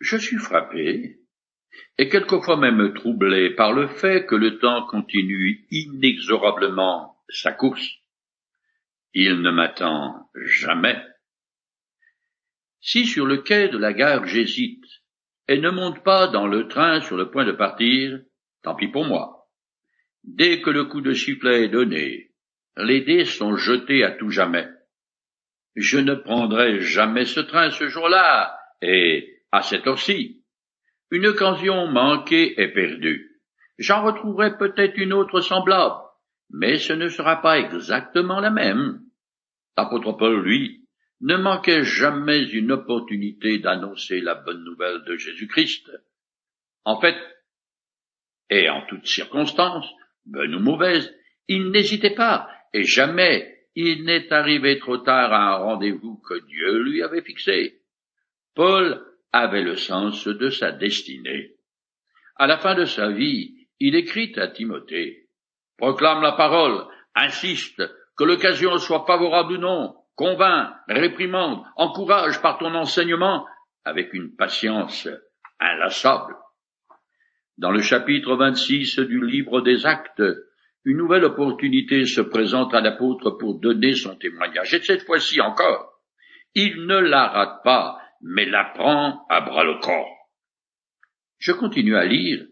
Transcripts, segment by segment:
Je suis frappé, et quelquefois même troublé par le fait que le temps continue inexorablement sa course. Il ne m'attend jamais. Si sur le quai de la gare j'hésite et ne monte pas dans le train sur le point de partir, tant pis pour moi. Dès que le coup de sifflet est donné, les dés sont jetés à tout jamais. Je ne prendrai jamais ce train ce jour-là, et à cette heure-ci. Une occasion manquée est perdue. J'en retrouverai peut-être une autre semblable, mais ce ne sera pas exactement la même. L'apôtre Paul, lui, ne manquait jamais une opportunité d'annoncer la bonne nouvelle de Jésus-Christ. En fait, et en toutes circonstances, bonnes ou mauvaises, il n'hésitait pas, et jamais il n'est arrivé trop tard à un rendez-vous que Dieu lui avait fixé. Paul avait le sens de sa destinée. À la fin de sa vie, il écrit à Timothée, proclame la parole, insiste, que l'occasion soit favorable ou non, convainc, réprimande, encourage par ton enseignement avec une patience inlassable. Dans le chapitre 26 du livre des actes, une nouvelle opportunité se présente à l'apôtre pour donner son témoignage. Et cette fois-ci encore, il ne la rate pas, mais la prend à bras le corps. Je continue à lire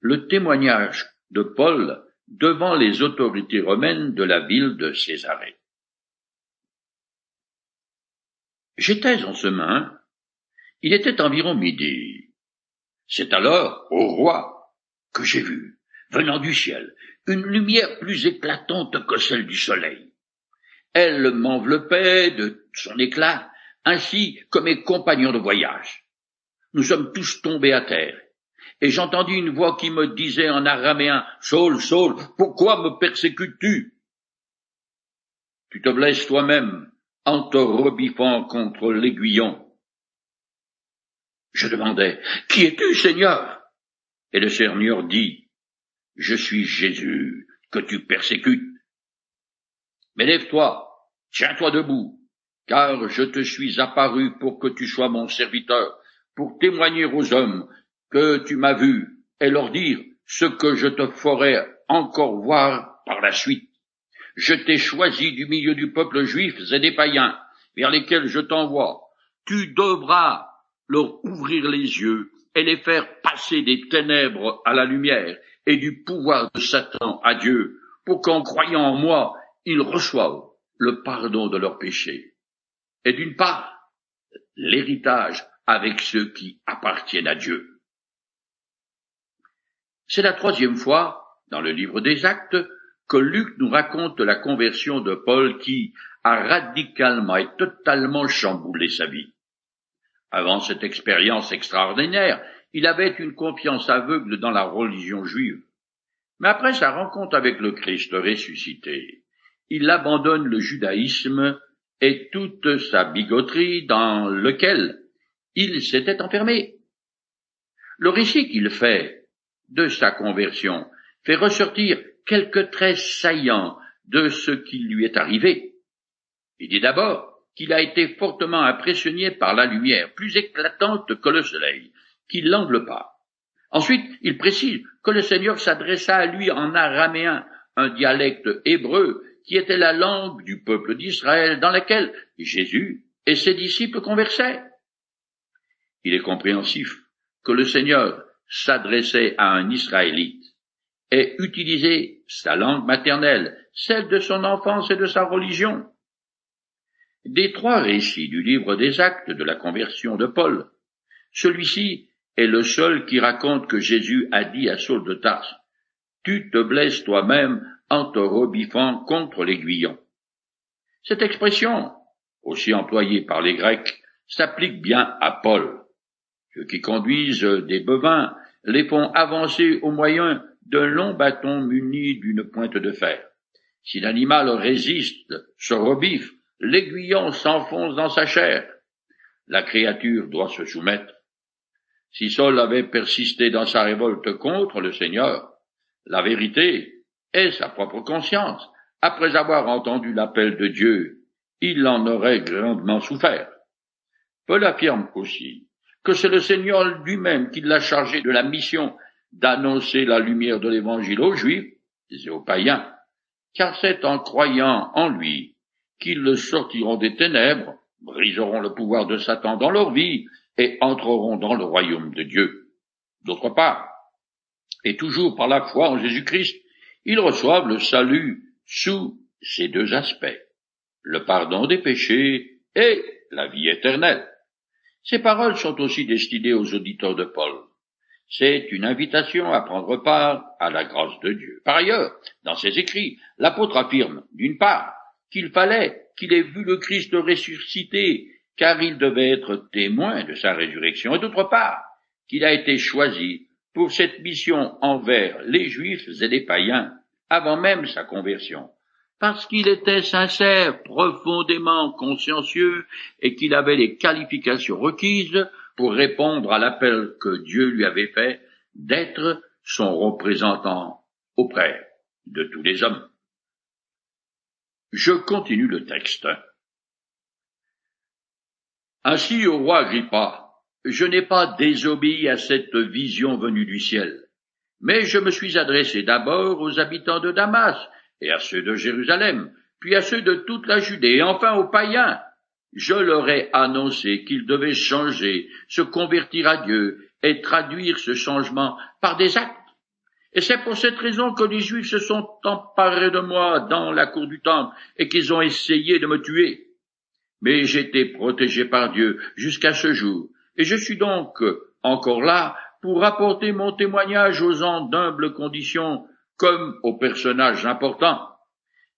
le témoignage de Paul devant les autorités romaines de la ville de Césarée. J'étais en chemin, il était environ midi. C'est alors, au roi, que j'ai vu, venant du ciel, une lumière plus éclatante que celle du soleil. Elle m'enveloppait de son éclat, ainsi que mes compagnons de voyage. Nous sommes tous tombés à terre, et j'entendis une voix qui me disait en araméen, Saul, Saul, pourquoi me persécutes-tu? Tu te blesses toi-même en te rebiffant contre l'aiguillon. Je demandai, Qui es-tu, Seigneur? Et le Seigneur dit, Je suis Jésus que tu persécutes. Mais lève-toi, tiens-toi debout, car je te suis apparu pour que tu sois mon serviteur, pour témoigner aux hommes que tu m'as vu, et leur dire ce que je te ferai encore voir par la suite. Je t'ai choisi du milieu du peuple juif et des païens, vers lesquels je t'envoie. Tu devras leur ouvrir les yeux et les faire passer des ténèbres à la lumière et du pouvoir de Satan à Dieu, pour qu'en croyant en moi, ils reçoivent le pardon de leurs péchés. Et d'une part, l'héritage avec ceux qui appartiennent à Dieu. C'est la troisième fois, dans le livre des actes, que Luc nous raconte la conversion de Paul qui a radicalement et totalement chamboulé sa vie. Avant cette expérience extraordinaire, il avait une confiance aveugle dans la religion juive. Mais après sa rencontre avec le Christ ressuscité, il abandonne le judaïsme et toute sa bigoterie dans lequel il s'était enfermé. Le récit qu'il fait de sa conversion fait ressortir quelques traits saillants de ce qui lui est arrivé. Il dit d'abord qu'il a été fortement impressionné par la lumière, plus éclatante que le soleil, qui l'enveloppa. Ensuite, il précise que le Seigneur s'adressa à lui en araméen, un dialecte hébreu qui était la langue du peuple d'Israël dans laquelle Jésus et ses disciples conversaient. Il est compréhensif que le Seigneur s'adressait à un Israélite et utilisait sa langue maternelle, celle de son enfance et de sa religion. Des trois récits du livre des actes de la conversion de Paul, celui-ci est le seul qui raconte que Jésus a dit à Saul de Tarse, Tu te blesses toi-même en te rebiffant contre l'aiguillon. Cette expression, aussi employée par les Grecs, s'applique bien à Paul. Ceux qui conduisent des bovins les font avancer au moyen d'un long bâton muni d'une pointe de fer. Si l'animal résiste, se rebiffe, l'aiguillon s'enfonce dans sa chair. La créature doit se soumettre. Si Saul avait persisté dans sa révolte contre le Seigneur, la vérité est sa propre conscience. Après avoir entendu l'appel de Dieu, il en aurait grandement souffert. Paul affirme aussi que c'est le Seigneur lui-même qui l'a chargé de la mission d'annoncer la lumière de l'Évangile aux Juifs et aux païens, car c'est en croyant en lui qu'ils le sortiront des ténèbres, briseront le pouvoir de Satan dans leur vie et entreront dans le royaume de Dieu. D'autre part, et toujours par la foi en Jésus-Christ, ils reçoivent le salut sous ces deux aspects, le pardon des péchés et la vie éternelle. Ces paroles sont aussi destinées aux auditeurs de Paul. C'est une invitation à prendre part à la grâce de Dieu. Par ailleurs, dans ses écrits, l'apôtre affirme, d'une part, qu'il fallait qu'il ait vu le Christ ressuscité, car il devait être témoin de sa résurrection, et d'autre part, qu'il a été choisi pour cette mission envers les Juifs et les païens, avant même sa conversion, parce qu'il était sincère, profondément consciencieux, et qu'il avait les qualifications requises pour répondre à l'appel que Dieu lui avait fait d'être son représentant auprès de tous les hommes. Je continue le texte. Ainsi au roi Agrippa, je n'ai pas désobéi à cette vision venue du ciel, mais je me suis adressé d'abord aux habitants de Damas et à ceux de Jérusalem, puis à ceux de toute la Judée, et enfin aux païens. Je leur ai annoncé qu'ils devaient changer, se convertir à Dieu et traduire ce changement par des actes. Et c'est pour cette raison que les Juifs se sont emparés de moi dans la cour du temple et qu'ils ont essayé de me tuer. Mais j'étais protégé par Dieu jusqu'à ce jour, et je suis donc encore là pour rapporter mon témoignage aux gens d'humbles conditions comme aux personnages importants.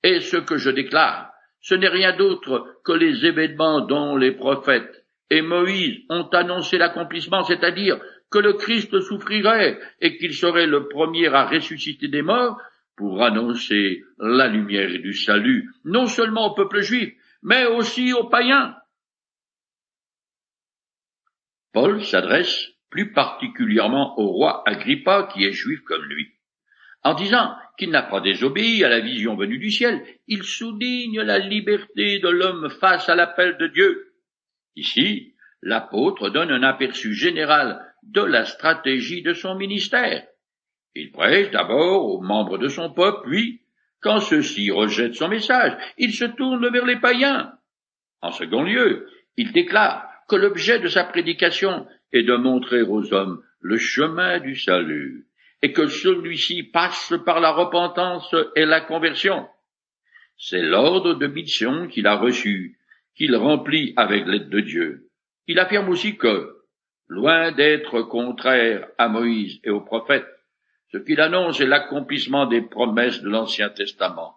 Et ce que je déclare, ce n'est rien d'autre que les événements dont les prophètes et Moïse ont annoncé l'accomplissement, c'est-à-dire que le Christ souffrirait et qu'il serait le premier à ressusciter des morts pour annoncer la lumière du salut, non seulement au peuple juif, mais aussi aux païens. Paul s'adresse plus particulièrement au roi Agrippa qui est juif comme lui. En disant qu'il n'a pas désobéi à la vision venue du ciel, il souligne la liberté de l'homme face à l'appel de Dieu. Ici, l'apôtre donne un aperçu général de la stratégie de son ministère. Il prêche d'abord aux membres de son peuple, puis, quand ceux-ci rejettent son message, il se tourne vers les païens. En second lieu, il déclare que l'objet de sa prédication est de montrer aux hommes le chemin du salut, et que celui-ci passe par la repentance et la conversion. C'est l'ordre de mission qu'il a reçu, qu'il remplit avec l'aide de Dieu. Il affirme aussi que, loin d'être contraire à Moïse et aux prophètes, ce qu'il annonce est l'accomplissement des promesses de l'Ancien Testament.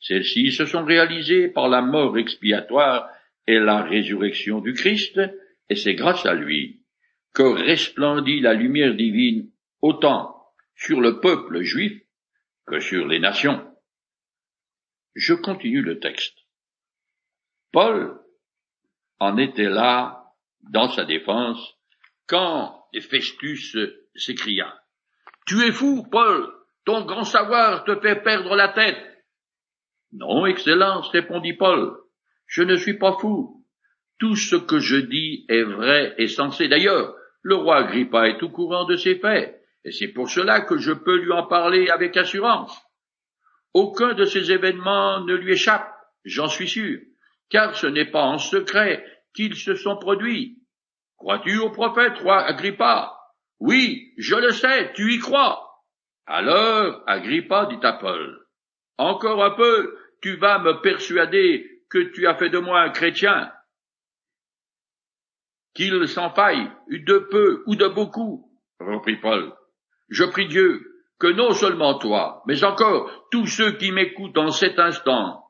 Celles-ci se sont réalisées par la mort expiatoire et la résurrection du Christ, et c'est grâce à lui que resplendit la lumière divine autant sur le peuple juif que sur les nations. Je continue le texte. Paul en était là dans sa défense quand Festus s'écria Tu es fou, Paul, ton grand savoir te fait perdre la tête. Non, Excellence, répondit Paul, je ne suis pas fou. Tout ce que je dis est vrai et sensé. D'ailleurs, le roi Agrippa est au courant de ces faits, et c'est pour cela que je peux lui en parler avec assurance. Aucun de ces événements ne lui échappe, j'en suis sûr, car ce n'est pas en secret qu'ils se sont produits. Crois-tu au prophète, roi Agrippa? Oui, je le sais, tu y crois. Alors, Agrippa dit à Paul, Encore un peu, tu vas me persuader que tu as fait de moi un chrétien. Qu'il s'en faille, de peu ou de beaucoup, reprit Paul. Je prie Dieu que non seulement toi, mais encore tous ceux qui m'écoutent en cet instant,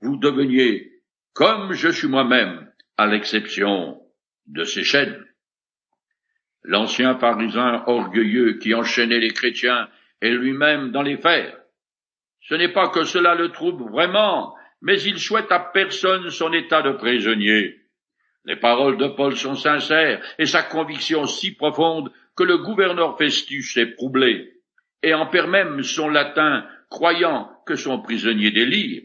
vous deveniez comme je suis moi-même, à l'exception de ces chaînes. L'ancien pharisien orgueilleux qui enchaînait les chrétiens est lui-même dans les fers. Ce n'est pas que cela le trouble vraiment, mais il souhaite à personne son état de prisonnier. Les paroles de Paul sont sincères et sa conviction si profonde que le gouverneur Festus est troublé et en perd même son latin, croyant que son prisonnier délire.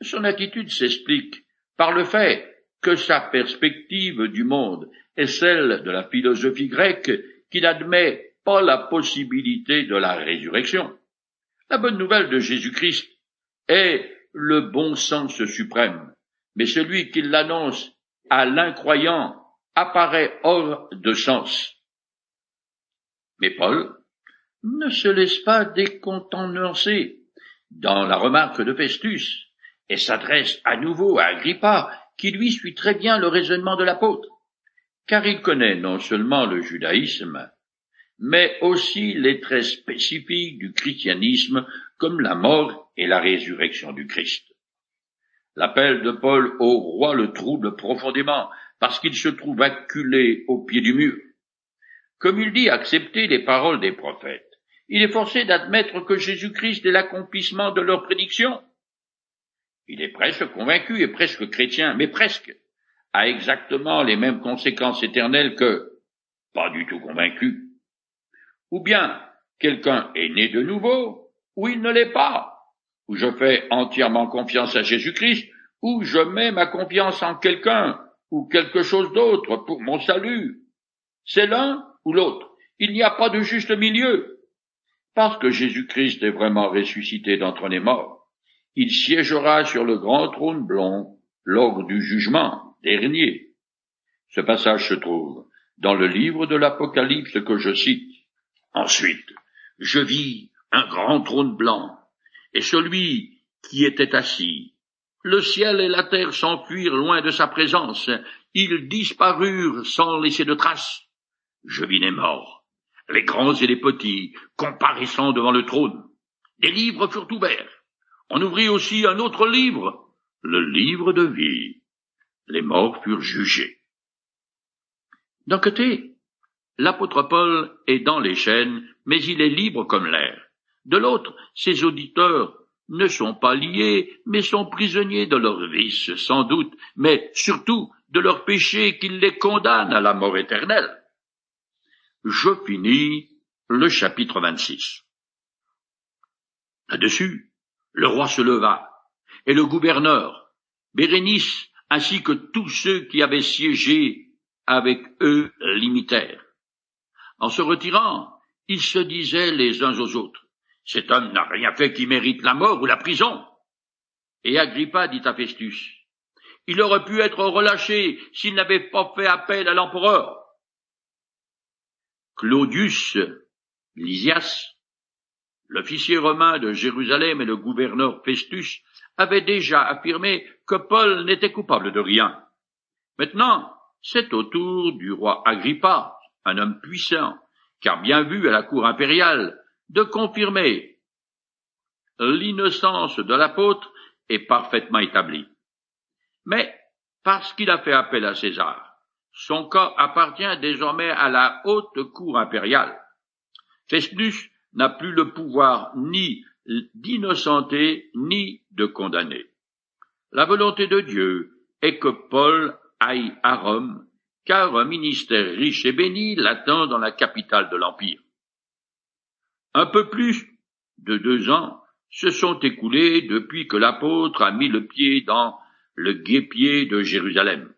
Son attitude s'explique par le fait que sa perspective du monde est celle de la philosophie grecque qui n'admet pas la possibilité de la résurrection. La bonne nouvelle de Jésus-Christ est le bon sens suprême, mais celui qui l'annonce à l'incroyant apparaît hors de sens. Mais Paul ne se laisse pas décontenancer dans la remarque de Festus et s'adresse à nouveau à Agrippa, qui lui suit très bien le raisonnement de l'apôtre, car il connaît non seulement le judaïsme, mais aussi les traits spécifiques du christianisme comme la mort et la résurrection du Christ. L'appel de Paul au roi le trouble profondément, parce qu'il se trouve acculé au pied du mur. Comme il dit accepter les paroles des prophètes, il est forcé d'admettre que Jésus-Christ est l'accomplissement de leurs prédictions. Il est presque convaincu et presque chrétien, mais presque, a exactement les mêmes conséquences éternelles que pas du tout convaincu. Ou bien quelqu'un est né de nouveau, ou il ne l'est pas, ou je fais entièrement confiance à Jésus-Christ, ou je mets ma confiance en quelqu'un ou quelque chose d'autre pour mon salut. C'est l'un ou l'autre. Il n'y a pas de juste milieu. Parce que Jésus-Christ est vraiment ressuscité d'entre les morts, il siégera sur le grand trône blond lors du jugement dernier. Ce passage se trouve dans le livre de l'Apocalypse que je cite. Ensuite, je vis un grand trône blanc, et celui qui était assis. Le ciel et la terre s'enfuirent loin de sa présence, ils disparurent sans laisser de traces. Je vis les morts, les grands et les petits, comparaissant devant le trône. Des livres furent ouverts. On ouvrit aussi un autre livre, le livre de vie. Les morts furent jugés. D'un côté, l'apôtre Paul est dans les chaînes, mais il est libre comme l'air. De l'autre, ses auditeurs ne sont pas liés, mais sont prisonniers de leurs vices, sans doute, mais surtout de leurs péchés qui les condamnent à la mort éternelle. Je finis le chapitre 26. Là-dessus, le roi se leva, et le gouverneur, Bérénice, ainsi que tous ceux qui avaient siégé avec eux l'imitèrent. En se retirant, ils se disaient les uns aux autres, cet homme n'a rien fait qui mérite la mort ou la prison. Et Agrippa dit à Festus, il aurait pu être relâché s'il n'avait pas fait appel à l'empereur. Claudius Lysias, l'officier romain de Jérusalem et le gouverneur Festus avaient déjà affirmé que Paul n'était coupable de rien. Maintenant, c'est au tour du roi Agrippa, un homme puissant, car bien vu à la cour impériale, de confirmer l'innocence de l'apôtre est parfaitement établie. Mais parce qu'il a fait appel à César, son cas appartient désormais à la haute cour impériale. Festus n'a plus le pouvoir ni d'innocenter ni de condamner. La volonté de Dieu est que Paul aille à Rome, car un ministère riche et béni l'attend dans la capitale de l'Empire. Un peu plus de deux ans se sont écoulés depuis que l'apôtre a mis le pied dans le guépier de Jérusalem.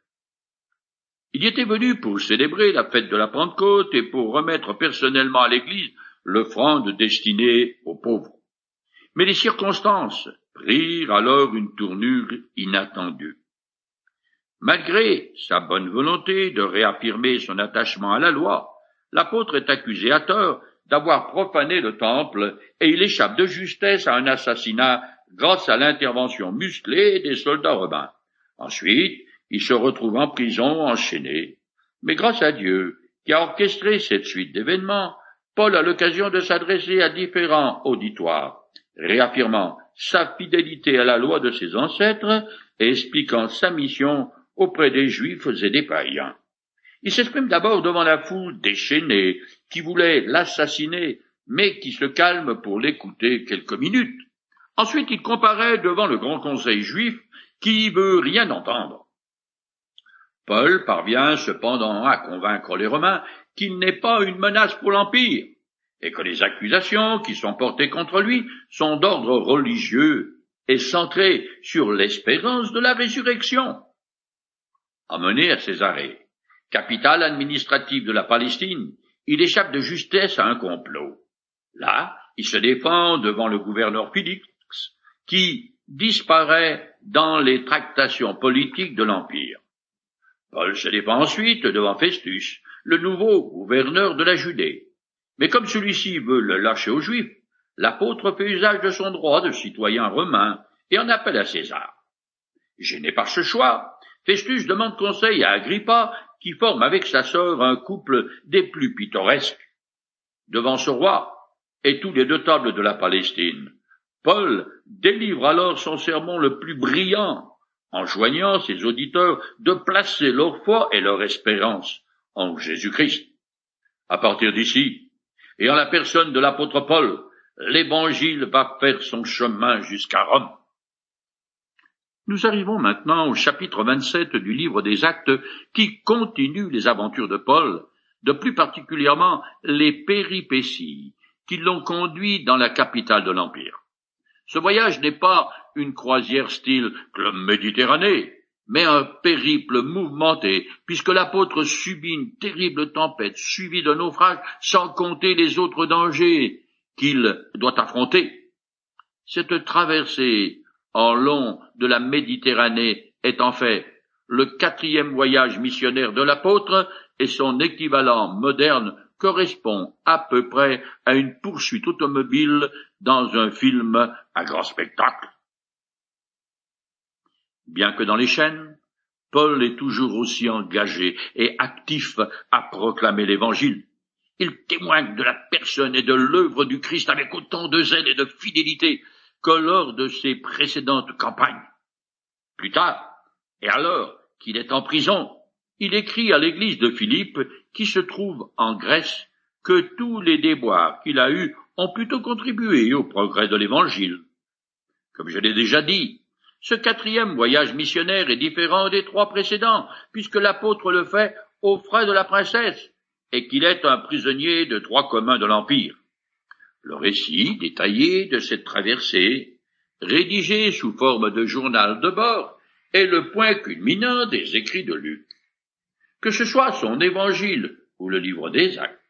Il y était venu pour célébrer la fête de la Pentecôte et pour remettre personnellement à l'Église l'offrande destinée aux pauvres. Mais les circonstances prirent alors une tournure inattendue. Malgré sa bonne volonté de réaffirmer son attachement à la loi, l'apôtre est accusé à tort d'avoir profané le temple et il échappe de justesse à un assassinat grâce à l'intervention musclée des soldats romains. Ensuite, il se retrouve en prison enchaîné. Mais grâce à Dieu, qui a orchestré cette suite d'événements, Paul a l'occasion de s'adresser à différents auditoires, réaffirmant sa fidélité à la loi de ses ancêtres et expliquant sa mission auprès des Juifs et des païens. Il s'exprime d'abord devant la foule déchaînée qui voulait l'assassiner, mais qui se calme pour l'écouter quelques minutes. Ensuite, il comparaît devant le grand conseil juif qui veut rien entendre. Paul parvient cependant à convaincre les Romains qu'il n'est pas une menace pour l'Empire, et que les accusations qui sont portées contre lui sont d'ordre religieux et centrées sur l'espérance de la résurrection. Emmené à Césarée, capitale administrative de la Palestine, il échappe de justesse à un complot. Là, il se défend devant le gouverneur Félix, qui disparaît dans les tractations politiques de l'Empire. Paul se défend ensuite devant Festus, le nouveau gouverneur de la Judée. Mais comme celui-ci veut le lâcher aux Juifs, l'apôtre fait usage de son droit de citoyen romain et en appelle à César. Gêné par ce choix, Festus demande conseil à Agrippa, qui forme avec sa sœur un couple des plus pittoresques. Devant ce roi et tous les deux tables de la Palestine, Paul délivre alors son sermon le plus brillant, enjoignant ses auditeurs de placer leur foi et leur espérance en Jésus-Christ. À partir d'ici, et en la personne de l'apôtre Paul, l'évangile va faire son chemin jusqu'à Rome. Nous arrivons maintenant au chapitre 27 du livre des Actes qui continue les aventures de Paul, de plus particulièrement les péripéties qui l'ont conduit dans la capitale de l'Empire. Ce voyage n'est pas une croisière style club Méditerranée, mais un périple mouvementé, puisque l'apôtre subit une terrible tempête suivie de naufrage, sans compter les autres dangers qu'il doit affronter. Cette traversée en long de la Méditerranée est en fait le quatrième voyage missionnaire de l'apôtre et son équivalent moderne correspond à peu près à une poursuite automobile dans un film à grand spectacle. Bien que dans les chaînes, Paul est toujours aussi engagé et actif à proclamer l'Évangile. Il témoigne de la personne et de l'œuvre du Christ avec autant de zèle et de fidélité que lors de ses précédentes campagnes. Plus tard, et alors qu'il est en prison, il écrit à l'église de Philippe, qui se trouve en Grèce, que tous les déboires qu'il a eus ont plutôt contribué au progrès de l'Évangile. Comme je l'ai déjà dit, ce quatrième voyage missionnaire est différent des trois précédents, puisque l'apôtre le fait aux frais de la princesse, et qu'il est un prisonnier de droit commun de l'Empire. Le récit détaillé de cette traversée, rédigé sous forme de journal de bord, est le point culminant des écrits de Luc. Que ce soit son évangile ou le livre des actes,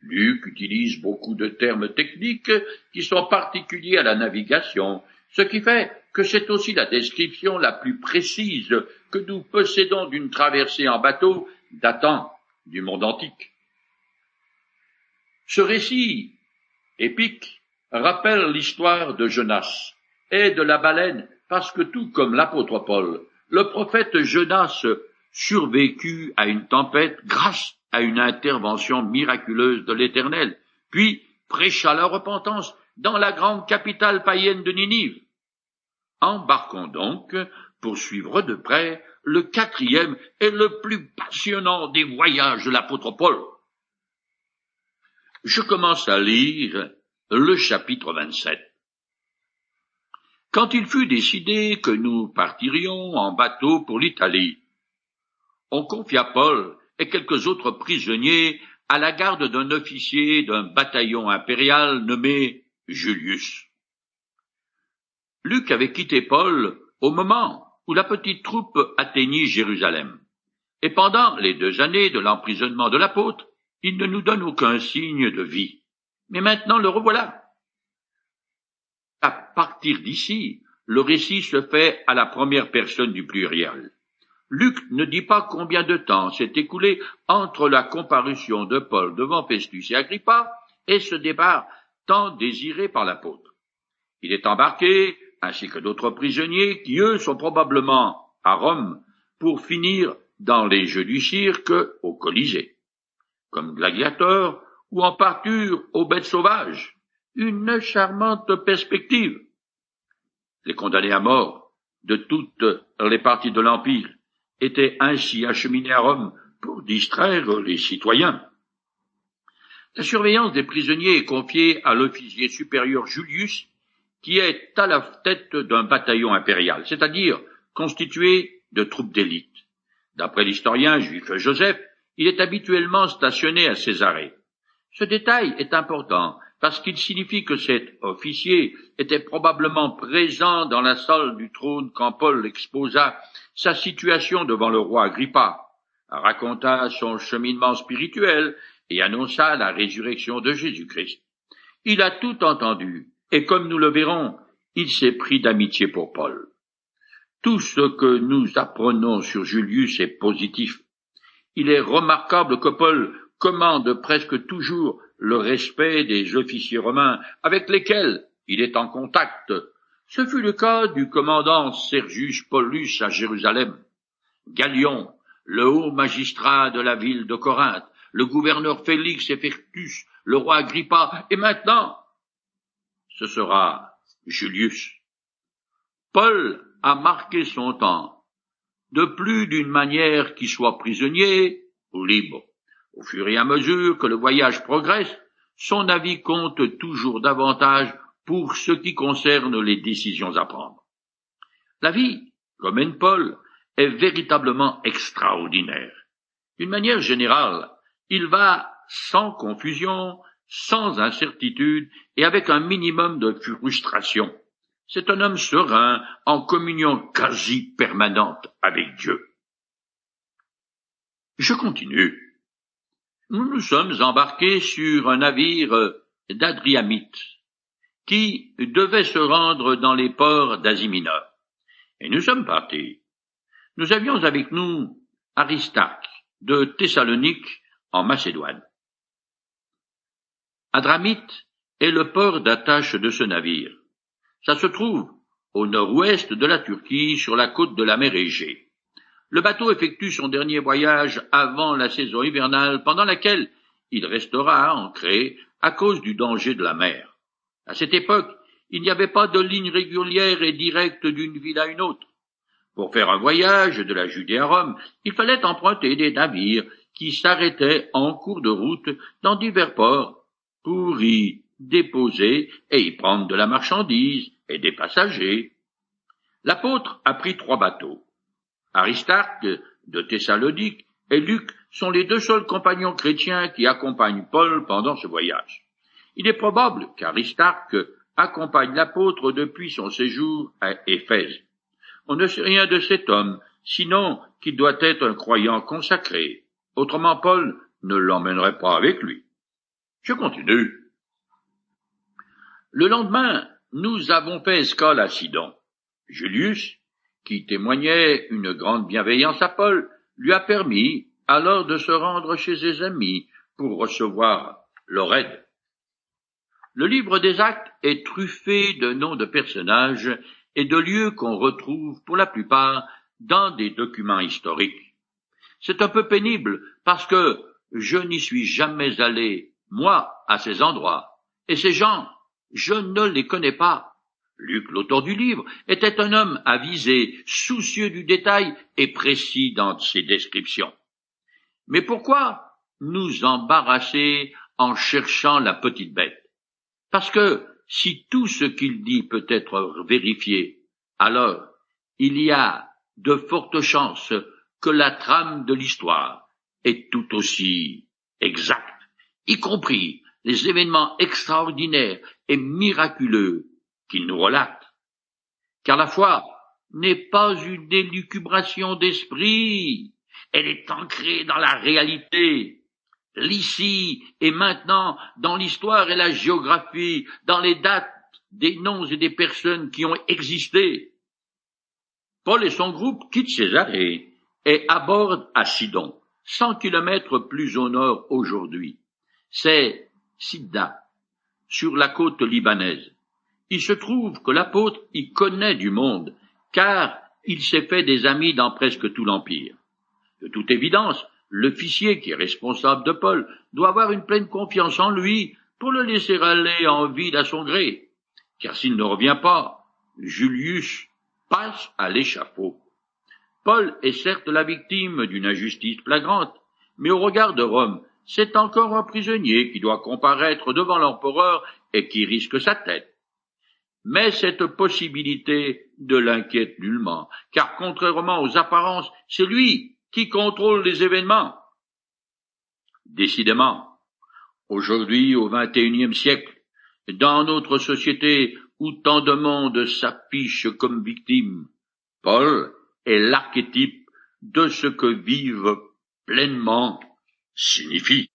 Luc utilise beaucoup de termes techniques qui sont particuliers à la navigation, ce qui fait que c'est aussi la description la plus précise que nous possédons d'une traversée en bateau datant du monde antique. Ce récit épique rappelle l'histoire de Jonas et de la baleine parce que tout comme l'apôtre Paul, le prophète Jonas survécut à une tempête grâce à une intervention miraculeuse de l'Éternel, puis prêcha la repentance dans la grande capitale païenne de Ninive. Embarquons donc pour suivre de près le quatrième et le plus passionnant des voyages de l'apôtre Paul. Je commence à lire le chapitre 27. Quand il fut décidé que nous partirions en bateau pour l'Italie, on confia Paul et quelques autres prisonniers à la garde d'un officier d'un bataillon impérial nommé Julius. Luc avait quitté Paul au moment où la petite troupe atteignit Jérusalem. Et pendant les deux années de l'emprisonnement de l'apôtre, il ne nous donne aucun signe de vie. Mais maintenant le revoilà. À partir d'ici, le récit se fait à la première personne du pluriel. Luc ne dit pas combien de temps s'est écoulé entre la comparution de Paul devant Festus et Agrippa et ce départ tant désiré par l'apôtre. Il est embarqué, ainsi que d'autres prisonniers, qui eux sont probablement à Rome pour finir dans les jeux du cirque au Colisée, comme gladiateurs ou en parture aux bêtes sauvages. Une charmante perspective. Les condamnés à mort de toutes les parties de l'Empire étaient ainsi acheminés à Rome pour distraire les citoyens. La surveillance des prisonniers est confiée à l'officier supérieur Julius, qui est à la tête d'un bataillon impérial, c'est-à-dire constitué de troupes d'élite. D'après l'historien juif Joseph, il est habituellement stationné à Césarée. Ce détail est important, parce qu'il signifie que cet officier était probablement présent dans la salle du trône quand Paul exposa sa situation devant le roi Agrippa, raconta son cheminement spirituel et annonça la résurrection de Jésus-Christ. Il a tout entendu, et comme nous le verrons, il s'est pris d'amitié pour Paul. Tout ce que nous apprenons sur Julius est positif. Il est remarquable que Paul commande presque toujours le respect des officiers romains avec lesquels il est en contact. Ce fut le cas du commandant Sergius Paulus à Jérusalem, Galion, le haut magistrat de la ville de Corinthe, le gouverneur Félix Fertus, le roi Agrippa, et maintenant, ce sera Julius. Paul a marqué son temps, de plus d'une manière qui soit prisonnier ou libre. Au fur et à mesure que le voyage progresse, son avis compte toujours davantage pour ce qui concerne les décisions à prendre. La vie, comme Paul, est véritablement extraordinaire. D'une manière générale, il va sans confusion, sans incertitude et avec un minimum de frustration. C'est un homme serein, en communion quasi permanente avec Dieu. Je continue nous nous sommes embarqués sur un navire d'Adriamite qui devait se rendre dans les ports d'Azimina. Et nous sommes partis. Nous avions avec nous Aristarque de Thessalonique en Macédoine. Adramite est le port d'attache de ce navire. Ça se trouve au nord-ouest de la Turquie sur la côte de la mer Égée. Le bateau effectue son dernier voyage avant la saison hivernale pendant laquelle il restera ancré à cause du danger de la mer. À cette époque, il n'y avait pas de ligne régulière et directe d'une ville à une autre. Pour faire un voyage de la Judée à Rome, il fallait emprunter des navires qui s'arrêtaient en cours de route dans divers ports pour y déposer et y prendre de la marchandise et des passagers. L'apôtre a pris trois bateaux. Aristarque de Thessalonique et Luc sont les deux seuls compagnons chrétiens qui accompagnent Paul pendant ce voyage. Il est probable qu'Aristarque accompagne l'apôtre depuis son séjour à Éphèse. On ne sait rien de cet homme, sinon qu'il doit être un croyant consacré. Autrement, Paul ne l'emmènerait pas avec lui. Je continue. Le lendemain, nous avons fait escale à Sidon. Julius, qui témoignait une grande bienveillance à Paul, lui a permis alors de se rendre chez ses amis pour recevoir leur aide. Le livre des actes est truffé de noms de personnages et de lieux qu'on retrouve pour la plupart dans des documents historiques. C'est un peu pénible parce que je n'y suis jamais allé, moi, à ces endroits, et ces gens, je ne les connais pas. Luc, l'auteur du livre, était un homme avisé, soucieux du détail et précis dans ses descriptions. Mais pourquoi nous embarrasser en cherchant la petite bête? Parce que si tout ce qu'il dit peut être vérifié, alors il y a de fortes chances que la trame de l'histoire est tout aussi exacte, y compris les événements extraordinaires et miraculeux qu'il nous relate. Car la foi n'est pas une élucubration d'esprit, elle est ancrée dans la réalité, l'ici et maintenant, dans l'histoire et la géographie, dans les dates des noms et des personnes qui ont existé. Paul et son groupe quittent Césarée et abordent à Sidon, cent kilomètres plus au nord aujourd'hui. C'est Sidda, sur la côte libanaise. Il se trouve que l'apôtre y connaît du monde, car il s'est fait des amis dans presque tout l'Empire. De toute évidence, l'officier qui est responsable de Paul doit avoir une pleine confiance en lui pour le laisser aller en ville à son gré, car s'il ne revient pas, Julius passe à l'échafaud. Paul est certes la victime d'une injustice flagrante, mais au regard de Rome, c'est encore un prisonnier qui doit comparaître devant l'empereur et qui risque sa tête. Mais cette possibilité de l'inquiète nullement, car contrairement aux apparences, c'est lui qui contrôle les événements. Décidément, aujourd'hui, au XXIe siècle, Dans notre société où tant de monde s'affiche comme victime, Paul est l'archétype de ce que vivre pleinement signifie.